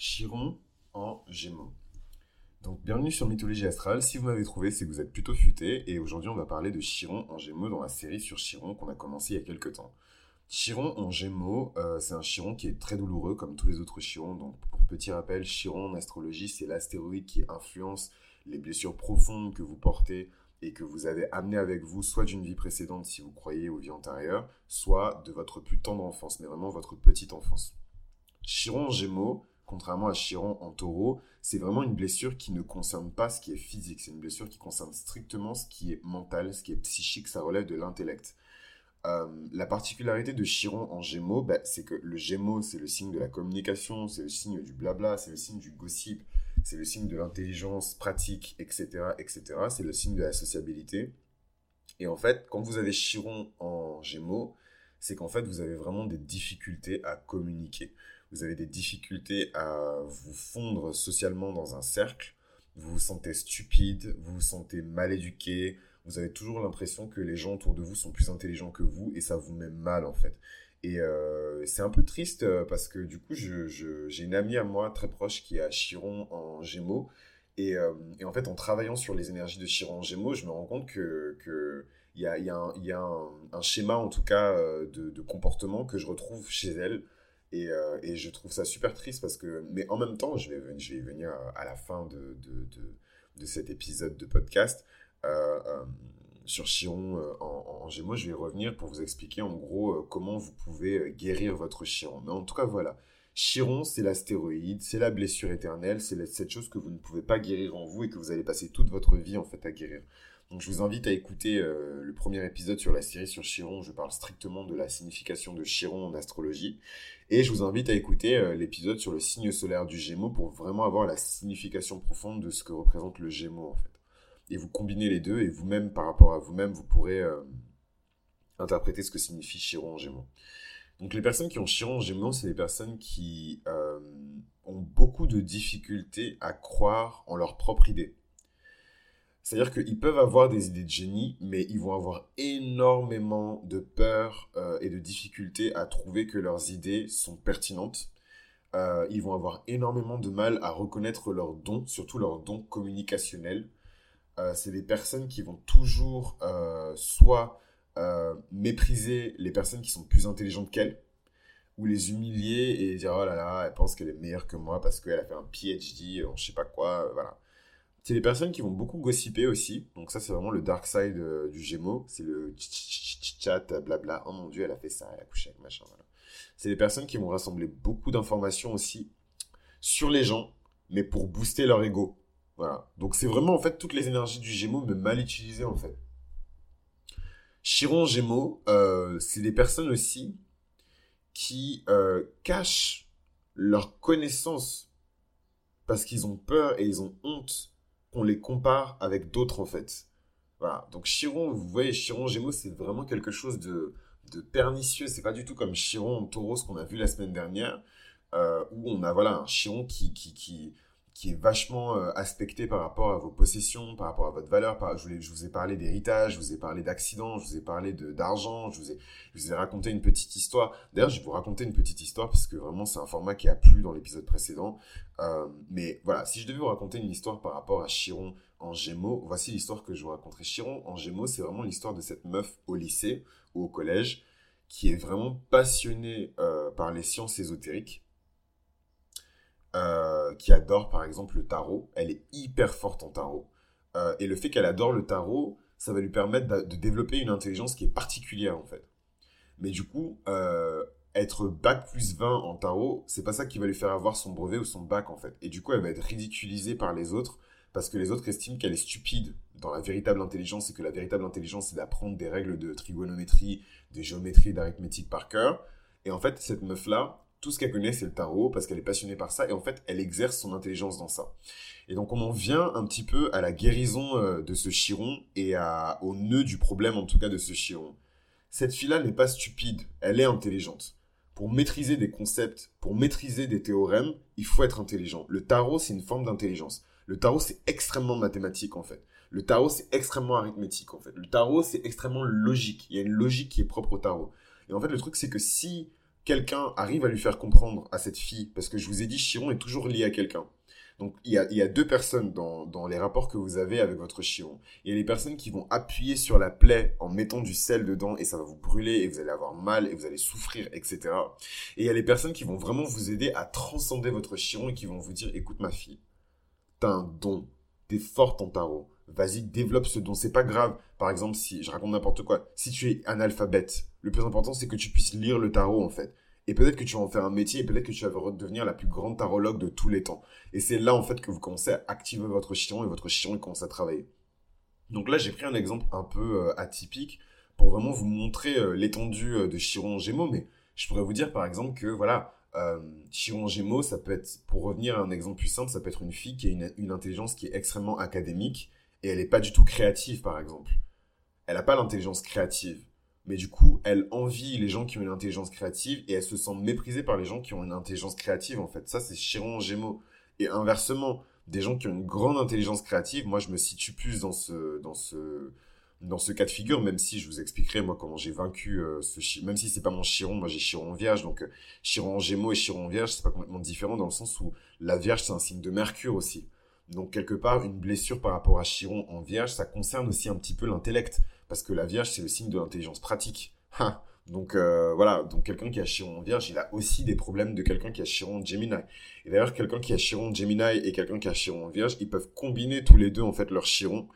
Chiron en Gémeaux. Donc bienvenue sur Mythologie Astrale. Si vous m'avez trouvé, c'est que vous êtes plutôt futé. Et aujourd'hui, on va parler de Chiron en Gémeaux dans la série sur Chiron qu'on a commencé il y a quelques temps. Chiron en Gémeaux, euh, c'est un Chiron qui est très douloureux comme tous les autres Chirons. Donc pour petit rappel, Chiron en astrologie, c'est l'astéroïde qui influence les blessures profondes que vous portez et que vous avez amené avec vous, soit d'une vie précédente si vous croyez aux vies antérieures, soit de votre plus tendre enfance, mais vraiment votre petite enfance. Chiron en Gémeaux, contrairement à Chiron en taureau, c'est vraiment une blessure qui ne concerne pas ce qui est physique. C'est une blessure qui concerne strictement ce qui est mental, ce qui est psychique, ça relève de l'intellect. Euh, la particularité de Chiron en Gémeaux, bah, c'est que le Gémeaux, c'est le signe de la communication, c'est le signe du blabla, c'est le signe du gossip, c'est le signe de l'intelligence pratique, etc., etc. C'est le signe de la sociabilité. Et en fait, quand vous avez Chiron en Gémeaux, c'est qu'en fait, vous avez vraiment des difficultés à communiquer vous avez des difficultés à vous fondre socialement dans un cercle, vous vous sentez stupide, vous vous sentez mal éduqué, vous avez toujours l'impression que les gens autour de vous sont plus intelligents que vous et ça vous met mal en fait. Et euh, c'est un peu triste euh, parce que du coup, j'ai une amie à moi très proche qui a Chiron en Gémeaux. Et, euh, et, en fait, en travaillant sur les énergies de Chiron en Gémeaux, je me rends compte que, que y a, y a, un, schéma, en tout cas, de, comportement que je retrouve chez elle. Et, euh, et, je trouve ça super triste parce que, mais en même temps, je vais, y venir à la fin de, de, de, cet épisode de podcast. Euh, euh sur Chiron euh, en, en, Gémeaux, je vais revenir pour vous expliquer en gros comment vous pouvez guérir votre Chiron. Mais en tout cas, voilà. Chiron, c'est l'astéroïde, c'est la blessure éternelle, c'est cette chose que vous ne pouvez pas guérir en vous et que vous allez passer toute votre vie en fait à guérir. Donc je vous invite à écouter euh, le premier épisode sur la série sur Chiron. Je parle strictement de la signification de Chiron en astrologie. Et je vous invite à écouter euh, l'épisode sur le signe solaire du Gémeaux pour vraiment avoir la signification profonde de ce que représente le Gémeaux en fait. Et vous combinez les deux et vous-même par rapport à vous-même, vous pourrez euh, interpréter ce que signifie Chiron en Gémeaux. Donc les personnes qui ont Chiron en Gémeaux, c'est des personnes qui ont beaucoup de difficultés à croire en leur propre idée. C'est-à-dire qu'ils peuvent avoir des idées de génie, mais ils vont avoir énormément de peur euh, et de difficultés à trouver que leurs idées sont pertinentes. Euh, ils vont avoir énormément de mal à reconnaître leurs dons, surtout leurs dons communicationnels. Euh, c'est des personnes qui vont toujours soit mépriser les personnes qui sont plus intelligentes qu'elles, ou les humilier et dire oh là là, elle pense qu'elle est meilleure que moi parce qu'elle a fait un PhD en je sais pas quoi, voilà. C'est des personnes qui vont beaucoup gossiper aussi. Donc ça, c'est vraiment le dark side euh, du Gémeaux. C'est le chat, blabla. Oh mon dieu, elle a fait ça, elle a couché avec machin. C'est des personnes qui vont rassembler beaucoup d'informations aussi sur les gens, mais pour booster leur ego. Voilà. Donc c'est vraiment en fait toutes les énergies du Gémeaux, mais mal utilisées en fait. Chiron Gémeaux, euh, c'est des personnes aussi qui euh, cachent leur connaissance parce qu'ils ont peur et ils ont honte qu'on les compare avec d'autres en fait. Voilà. Donc Chiron, vous voyez, Chiron Gémeaux, c'est vraiment quelque chose de, de pernicieux. C'est pas du tout comme Chiron Taureau, ce qu'on a vu la semaine dernière, euh, où on a voilà un Chiron qui, qui, qui, qui est vachement euh, aspecté par rapport à vos possessions, par rapport à votre valeur. Par, je, vous ai parlé d'héritage, je vous ai parlé d'accidents, je vous ai parlé d'argent, je, vous ai, je vous ai raconté une petite histoire. D'ailleurs, je vais vous raconter une petite histoire parce que vraiment, c'est un format qui a plu dans l'épisode précédent. Euh, mais voilà, si je devais vous raconter une histoire par rapport à Chiron en Gémeaux, voici l'histoire que je vous raconterai. Chiron en Gémeaux, c'est vraiment l'histoire de cette meuf au lycée ou au collège qui est vraiment passionnée euh, par les sciences ésotériques qui adore par exemple le tarot. Elle est hyper forte en tarot. Euh, et le fait qu'elle adore le tarot, ça va lui permettre de, développer une intelligence qui est particulière en fait. Mais du coup, euh, être bac plus 20 en tarot, c'est pas ça qui va lui faire avoir son brevet ou son bac en fait. Et du coup, elle va être ridiculisée par les autres parce que les autres estiment qu'elle est stupide dans la véritable intelligence et que la véritable intelligence c'est d'apprendre des règles de trigonométrie, de géométrie, d'arithmétique par cœur. Et en fait, cette meuf là, tout ce qu'elle connaît, c'est le tarot, parce qu'elle est passionnée par ça, et en fait, elle exerce son intelligence dans ça. Et donc, on en vient un petit peu à la guérison euh, de ce chiron, et au nœud du problème, en tout cas, de ce chiron. Cette fille-là n'est pas stupide, elle est intelligente. Pour maîtriser des concepts, pour maîtriser des théorèmes, il faut être intelligent. Le tarot, c'est une forme d'intelligence. Le tarot, c'est extrêmement mathématique, en fait. Le tarot, c'est extrêmement arithmétique, en fait. Le tarot, c'est extrêmement logique. Il y a une logique qui est propre au tarot. Et en fait, le truc, c'est que si quelqu'un arrive à lui faire comprendre à cette fille, parce que je vous ai dit, Chiron est toujours lié à quelqu'un. Donc il y a, deux personnes dans, les rapports que vous avez avec votre chiron. Il y a les personnes qui vont appuyer sur la plaie en mettant du sel dedans et ça va vous brûler et vous allez avoir mal et vous allez souffrir, etc. Et il y a les personnes qui vont vraiment vous aider à transcender votre chiron et qui vont vous dire, écoute ma fille, t'as un don, t'es forte en tarot, vas-y, développe ce don, c'est pas grave. Par exemple, si, je raconte n'importe quoi, si tu es analphabète, le plus important c'est que tu puisses lire le tarot en fait. Et peut-être que tu vas en faire un métier et peut-être que tu vas redevenir la plus grande tarologue de tous les temps. Et c'est là, en fait, que vous commencez à activer votre chiron et votre chiron commence à travailler. Donc là, j'ai pris un exemple un peu euh, atypique pour vraiment vous montrer euh, l'étendue euh, de Chiron Gémeaux. Mais je pourrais vous dire, par exemple, que voilà, Chiron Gémeaux, ça peut être, pour revenir à un exemple plus simple, ça peut être une fille qui a une intelligence qui est extrêmement académique et elle n'est pas du tout créative, par exemple. Elle n'a pas l'intelligence créative mais du coup, elle envie les gens qui ont une intelligence créative et elle se sent méprisée par les gens qui ont une intelligence créative, en fait. Ça, c'est Chiron en Gémeaux. Et inversement, des gens qui ont une grande intelligence créative, moi, je me situe plus dans ce, dans ce, dans ce cas de figure, même si je vous expliquerai, moi, comment j'ai vaincu euh, ce même si c'est pas mon Chiron, moi, j'ai Chiron en Vierge, donc euh, Chiron en Gémeaux et Chiron en Vierge, c'est pas complètement différent dans le sens où la Vierge, c'est un signe de Mercure aussi. Donc, quelque part, une blessure par rapport à Chiron en Vierge, ça concerne aussi un petit peu l'intellect parce que la Vierge, c'est le signe de l'intelligence pratique. donc euh, voilà, donc quelqu'un qui a Chiron en Vierge, il a aussi des problèmes de quelqu'un qui a Chiron en Gemini. Et d'ailleurs, quelqu'un qui a Chiron en Gemini et quelqu'un qui a Chiron en Vierge, ils peuvent combiner tous les deux en fait leur Chiron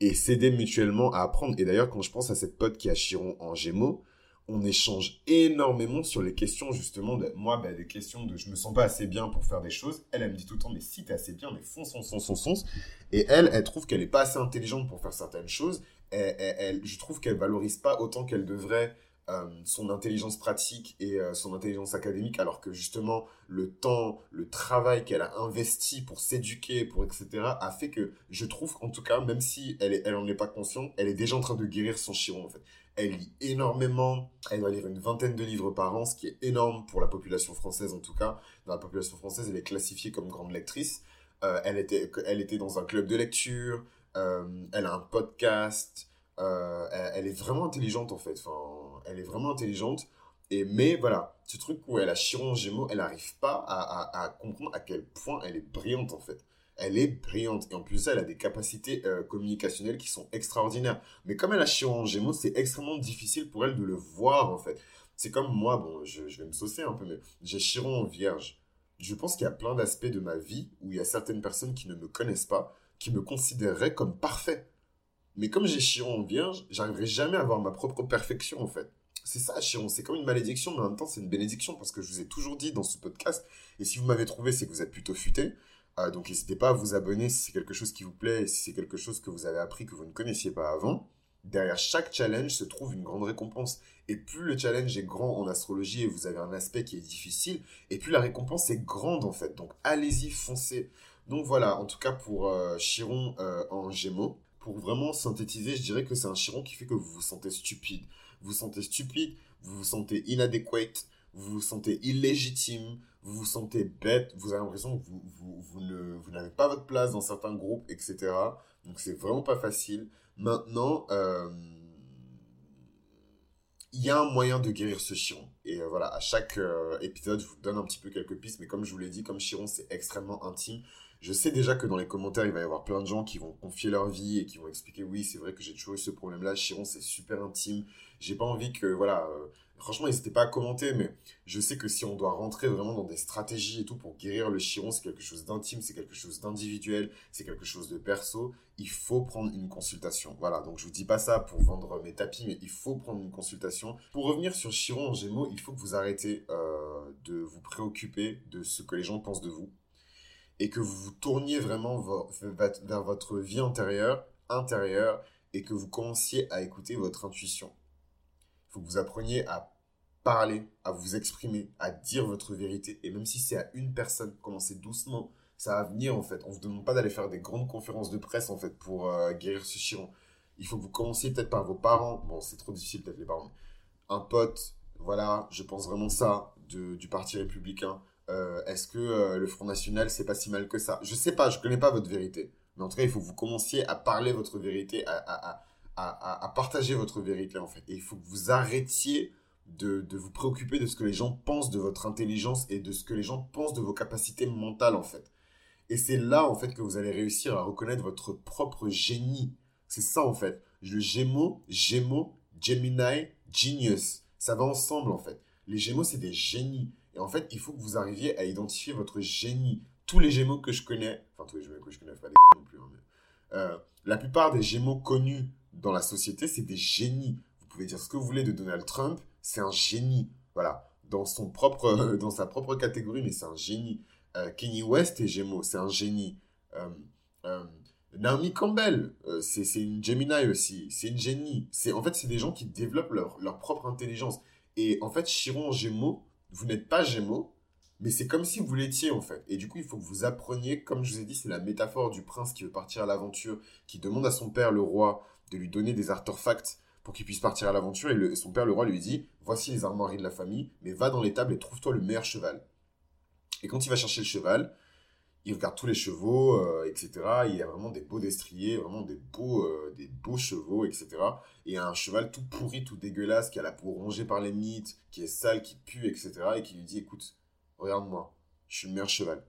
et s'aider mutuellement à apprendre. Et d'ailleurs, quand je pense à cette pote qui a Chiron en Gémeaux, on échange énormément sur les questions justement de moi ben, des questions de je me sens pas assez bien pour faire des choses elle elle me dit tout le temps mais si tu es assez bien mais fonce fonce fonce fonce et elle elle trouve qu'elle est pas assez intelligente pour faire certaines choses. Elle, je trouve qu'elle valorise pas autant qu'elle devrait son intelligence pratique et euh, son intelligence académique, alors que justement le temps, le travail qu'elle a investi pour s'éduquer, pour etc., a fait que je trouve en tout cas, même si elle, elle en est pas consciente, elle est déjà en train de guérir son chiron en fait. Elle lit énormément, elle va lire une vingtaine de livres par an, ce qui est énorme pour la population française en tout cas. Dans la population française, elle est classifiée comme grande lectrice. Euh, elle, était, elle était dans un club de lecture, euh, elle a un podcast. Euh, elle, est vraiment intelligente en fait. Enfin, elle est vraiment intelligente. Et mais voilà, ce truc où elle a Chiron Gémeaux, elle n'arrive pas à, comprendre à quel point elle est brillante en fait. Elle est brillante et en plus elle a des capacités euh, communicationnelles qui sont extraordinaires. Mais comme elle a Chiron Gémeaux, c'est extrêmement difficile pour elle de le voir en fait. C'est comme moi, bon, je, vais me saucer un peu, mais j'ai Chiron en Vierge. Je pense qu'il y a plein d'aspects de ma vie où il y a certaines personnes qui ne me connaissent pas qui me considérerait comme parfait. Mais comme j'ai Chiron en vierge, j'arriverai jamais à avoir ma propre perfection en fait. C'est ça, Chiron, c'est comme une malédiction, mais en même temps c'est une bénédiction parce que je vous ai toujours dit dans ce podcast, et si vous m'avez trouvé, c'est que vous êtes plutôt futé. Euh, donc n'hésitez pas à vous abonner si c'est quelque chose qui vous plaît, et si c'est quelque chose que vous avez appris que vous ne connaissiez pas avant. Derrière chaque challenge se trouve une grande récompense. Et plus le challenge est grand en astrologie et vous avez un aspect qui est difficile, et plus la récompense est grande en fait. Donc allez-y, foncez. Donc voilà, en tout cas pour euh, Chiron euh, en Gémeaux, pour vraiment synthétiser, je dirais que c'est un Chiron qui fait que vous vous sentez stupide. Vous vous sentez stupide, vous vous sentez inadéquate, vous vous sentez illégitime, vous vous sentez bête, vous avez l'impression que vous, vous, n'avez pas votre place dans certains groupes, etc. Donc c'est vraiment pas facile. Maintenant, euh, il y a un moyen de guérir ce Chiron. Et voilà, à chaque épisode, je vous donne un petit peu quelques pistes, mais comme je vous l'ai dit, comme Chiron, c'est extrêmement intime, je sais déjà que dans les commentaires, il va y avoir plein de gens qui vont confier leur vie et qui vont expliquer oui, c'est vrai que j'ai toujours eu ce problème-là. Chiron, c'est super intime. J'ai pas envie que, voilà, euh, franchement, n'hésitez pas à commenter, mais je sais que si on doit rentrer vraiment dans des stratégies et tout pour guérir le Chiron, c'est quelque chose d'intime, c'est quelque chose d'individuel, c'est quelque chose de perso. Il faut prendre une consultation. Voilà, donc je vous dis pas ça pour vendre mes tapis, mais il faut prendre une consultation. Pour revenir sur Chiron en Gémeaux, il faut que vous arrêtez euh, de vous préoccuper de ce que les gens pensent de vous et que vous vous tourniez vraiment vers votre vie antérieure, intérieure, et que vous commenciez à écouter votre intuition. Il faut que vous appreniez à parler, à vous exprimer, à dire votre vérité. Et même si c'est à une personne, commencez doucement. Ça va venir en fait. On ne vous demande pas d'aller faire des grandes conférences de presse en fait pour euh, guérir ce chiron. Il faut que vous commenciez peut-être par vos parents. Bon, c'est trop difficile peut-être les parents. Un pote, voilà, je pense vraiment ça, du Parti républicain. Euh, est-ce que euh, le Front National, c'est pas si mal que ça? Je sais pas, je connais pas votre vérité. Mais en tout cas, il faut que vous commenciez à parler votre vérité, à, à, à, à partager votre vérité, en fait. Et il faut que vous arrêtiez de, de, vous préoccuper de ce que les gens pensent de votre intelligence et de ce que les gens pensent de vos capacités mentales, en fait. Et c'est là, en fait, que vous allez réussir à reconnaître votre propre génie. C'est ça, en fait. Le Gémeaux, Gémeaux, Gemini, Genius. Ça va ensemble, en fait. Les Gémeaux, c'est des génies. Et en fait, il faut que vous arriviez à identifier votre génie. Tous les Gémeaux que je connais, enfin, tous les Gémeaux que je connais, pas des non plus, hein, euh, la plupart des Gémeaux connus dans la société, c'est des génies. Vous pouvez dire ce que vous voulez de Donald Trump, c'est un génie. Voilà, dans, son propre, dans sa propre catégorie, mais c'est un génie. Euh, Kenny West est Gémeaux, c'est un génie. Euh, Naomi Campbell, c'est une Gemini aussi, c'est une génie. En fait, c'est des gens qui développent leur, leur, propre intelligence. Et en fait, Chiron en vous n'êtes pas Gémeaux, mais c'est comme si vous l'étiez en fait. Et du coup, il faut que vous appreniez, comme je vous ai dit, c'est la métaphore du prince qui veut partir à l'aventure, qui demande à son père, le roi, de lui donner des artefacts pour qu'il puisse partir à l'aventure. Et, son père, le roi, lui dit Voici les armoiries de la famille, mais va dans l'étable et trouve-toi le meilleur cheval. Et quand il va chercher le cheval, il regarde tous les chevaux, euh, etc. Il y a vraiment des beaux destriers, vraiment des beaux, euh, des beaux chevaux, etc. Et un cheval tout pourri, tout dégueulasse, qui a la peau rongée par les mythes, qui est sale, qui pue, etc. Et qui lui dit Écoute, regarde-moi, je suis le meilleur cheval.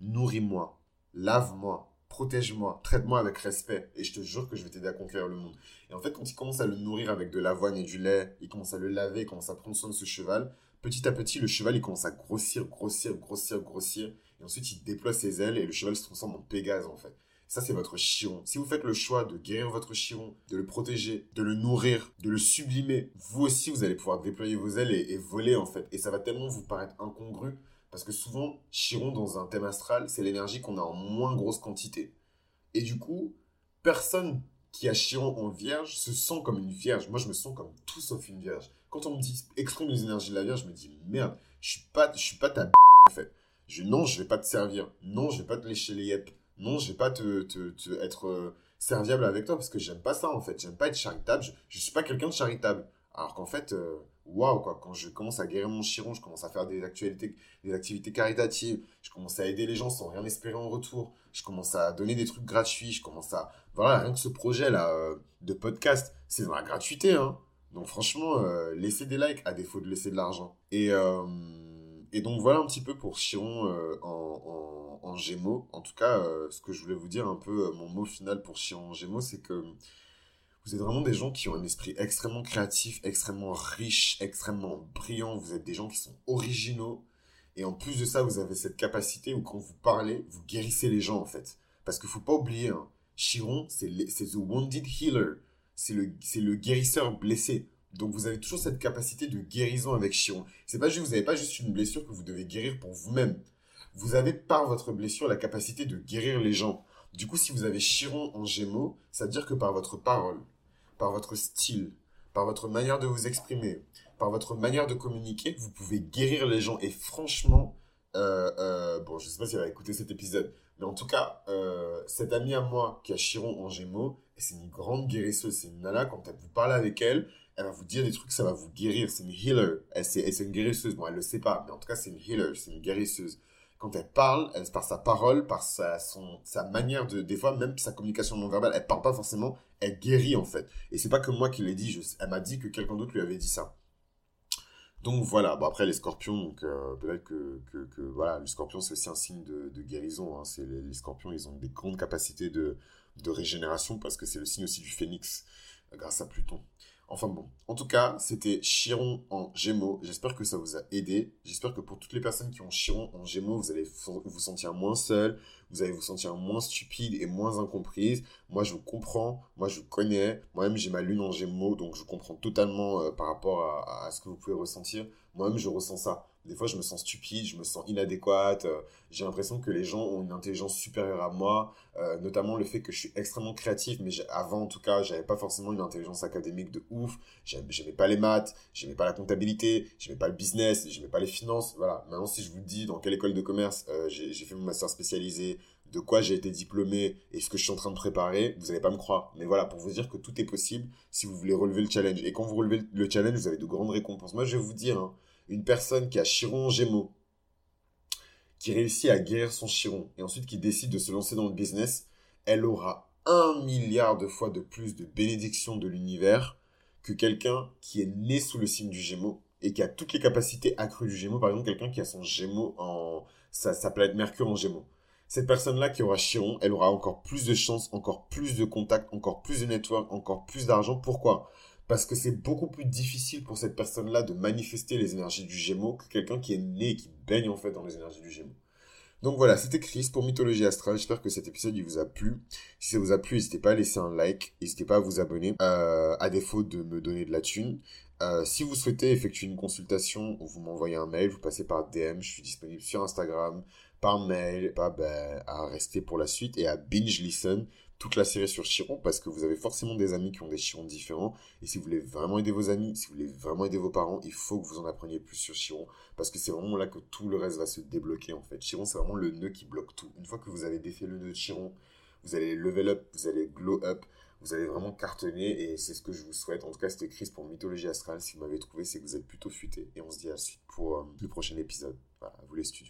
Nourris-moi, lave-moi, protège-moi, traite-moi avec respect, et je te jure que je vais t'aider à conquérir le monde. Et en fait, quand il commence à le nourrir avec de l'avoine et du lait, il commence à le laver, il commence à prendre soin de ce cheval, petit à petit, le cheval, il commence à grossir, grossir, grossir, grossir, et ensuite, il déploie ses ailes, et le cheval se transforme en Pégase, en fait. Ça, c'est votre chiron. Si vous faites le choix de guérir votre chiron, de le protéger, de le nourrir, de le sublimer, vous aussi, vous allez pouvoir déployer vos ailes et, et voler, en fait. Et ça va tellement vous paraître incongru parce que souvent, Chiron dans un thème astral, c'est l'énergie qu'on a en moins grosse quantité. Et du coup, personne qui a Chiron en vierge se sent comme une vierge. Moi, je me sens comme tout sauf une vierge. Quand on me dit exprime les énergies de la vierge, je me dis merde, je suis pas, je suis pas ta b en fait. Je, non, je vais pas te servir. Non, je vais pas te lécher les yep. Non, je vais pas te, te, être euh, serviable avec toi parce que j'aime pas ça en fait. J'aime pas être charitable. Je, je suis pas quelqu'un de charitable. Alors qu'en fait, euh, waouh, quoi. Quand je commence à guérir mon chiron, je commence à faire des, actualités, des activités caritatives, je commence à aider les gens sans rien espérer en retour, je commence à donner des trucs gratuits, je commence à. Voilà, rien que ce projet-là euh, de podcast, c'est dans la gratuité, hein. Donc franchement, euh, laissez des likes à défaut de laisser de l'argent. Et, euh, et donc voilà un petit peu pour Chiron en, en, en, Gémeaux. En tout cas, ce que je voulais vous dire un peu, mon mot final pour Chiron en Gémeaux, c'est que vous êtes vraiment des gens qui ont un esprit extrêmement créatif, extrêmement riche, extrêmement brillant. Vous êtes des gens qui sont originaux. Et en plus de ça, vous avez cette capacité où quand vous parlez, vous guérissez les gens en fait. Parce qu'il faut pas oublier, hein, Chiron, c'est the wounded healer. C'est le, le guérisseur blessé. Donc vous avez toujours cette capacité de guérison avec Chiron. C'est pas juste, vous n'avez pas juste une blessure que vous devez guérir pour vous-même. Vous avez par votre blessure la capacité de guérir les gens. Du coup, si vous avez Chiron en Gémeaux, ça veut dire que par votre parole, par votre style, par votre manière de vous exprimer, par votre manière de communiquer, vous pouvez guérir les gens. Et franchement, euh, euh, bon, je sais pas si elle va écouter cet épisode, mais en tout cas, euh, cette amie à moi qui a Chiron en Gémeaux, c'est une grande guérisseuse. C'est une nana, quand vous parlez avec elle, elle va vous dire des trucs, ça va vous guérir. C'est une healer. Elle, c'est une guérisseuse. Bon, elle le sait pas, mais en tout cas, c'est une healer, c'est une guérisseuse quand elle parle, elle, par sa parole, par sa, son, sa manière de, des fois, même sa communication non verbale, elle parle pas forcément, elle guérit en fait. Et c'est pas que moi qui l'ai dit, elle m'a dit que quelqu'un d'autre lui avait dit ça. Donc voilà, bon après les scorpions, donc euh, peut-être que, que, que, voilà, le scorpion c'est aussi un signe de, de guérison. Hein. Les, les, scorpions, ils ont des grandes capacités de, de régénération parce que c'est le signe aussi du phénix grâce à Pluton. Enfin bon, en tout cas, c'était Chiron en Gémeaux. J'espère que ça vous a aidé. J'espère que pour toutes les personnes qui ont Chiron en Gémeaux, vous allez vous sentir moins seul, vous allez vous sentir moins stupide et moins incomprise. Moi, je vous comprends, moi, je vous connais. Moi-même, j'ai ma lune en Gémeaux, donc je comprends totalement euh, par rapport à, à, ce que vous pouvez ressentir. Moi-même, je ressens ça. Des fois, je me sens stupide, je me sens inadéquate. Euh, j'ai l'impression que les gens ont une intelligence supérieure à moi, euh, notamment le fait que je suis extrêmement créatif, mais avant, en tout cas, j'avais pas forcément une intelligence académique de ouf. J'aimais pas les maths, j'aimais pas la comptabilité, j'aimais pas le business, j'aimais pas les finances. Voilà. Maintenant, si je vous dis dans quelle école de commerce euh, j'ai fait mon master spécialisé, de quoi j'ai été diplômé et ce que je suis en train de préparer, vous n'allez pas me croire. Mais voilà, pour vous dire que tout est possible si vous voulez relever le challenge. Et quand vous relevez le challenge, vous avez de grandes récompenses. Moi, je vais vous dire, hein, une personne qui a Chiron Gémeaux, qui réussit à guérir son Chiron, et ensuite qui décide de se lancer dans le business, elle aura un milliard de fois de plus de bénédictions de l'univers que quelqu'un qui est né sous le signe du Gémeaux et qui a toutes les capacités accrues du Gémeaux. Par exemple, quelqu'un qui a son Gémeaux en sa, sa planète Mercure en Gémeaux. Cette personne-là qui aura Chiron, elle aura encore plus de chances, encore plus de contacts, encore plus de network, encore plus d'argent. Pourquoi? Parce que c'est beaucoup plus difficile pour cette personne-là de manifester les énergies du Gémeaux que quelqu'un qui est né et qui baigne en fait dans les énergies du Gémeaux. Donc voilà, c'était Chris pour Mythologie Astrale. J'espère que cet épisode il vous a plu. Si ça vous a plu, n'hésitez pas à laisser un like, n'hésitez pas à vous abonner, euh, à défaut de me donner de la thune. Euh, si vous souhaitez effectuer une consultation, vous m'envoyez un mail, vous passez par DM, je suis disponible sur Instagram, par mail, ben, à rester pour la suite et à binge listen toute la série sur Chiron parce que vous avez forcément des amis qui ont des Chirons différents. Et si vous voulez vraiment aider vos amis, si vous voulez vraiment aider vos parents, il faut que vous en appreniez plus sur Chiron parce que c'est vraiment là que tout le reste va se débloquer en fait. Chiron, c'est vraiment le nœud qui bloque tout. Une fois que vous avez défié le nœud de Chiron, vous allez level up, vous allez glow up, vous allez vraiment cartonner et c'est ce que je vous souhaite. En tout cas, c'était Chris pour Mythologie Astrale. Si vous m'avez trouvé, c'est que vous êtes plutôt futé. Et on se dit à la suite pour euh, le prochain épisode. Voilà, vous les studios.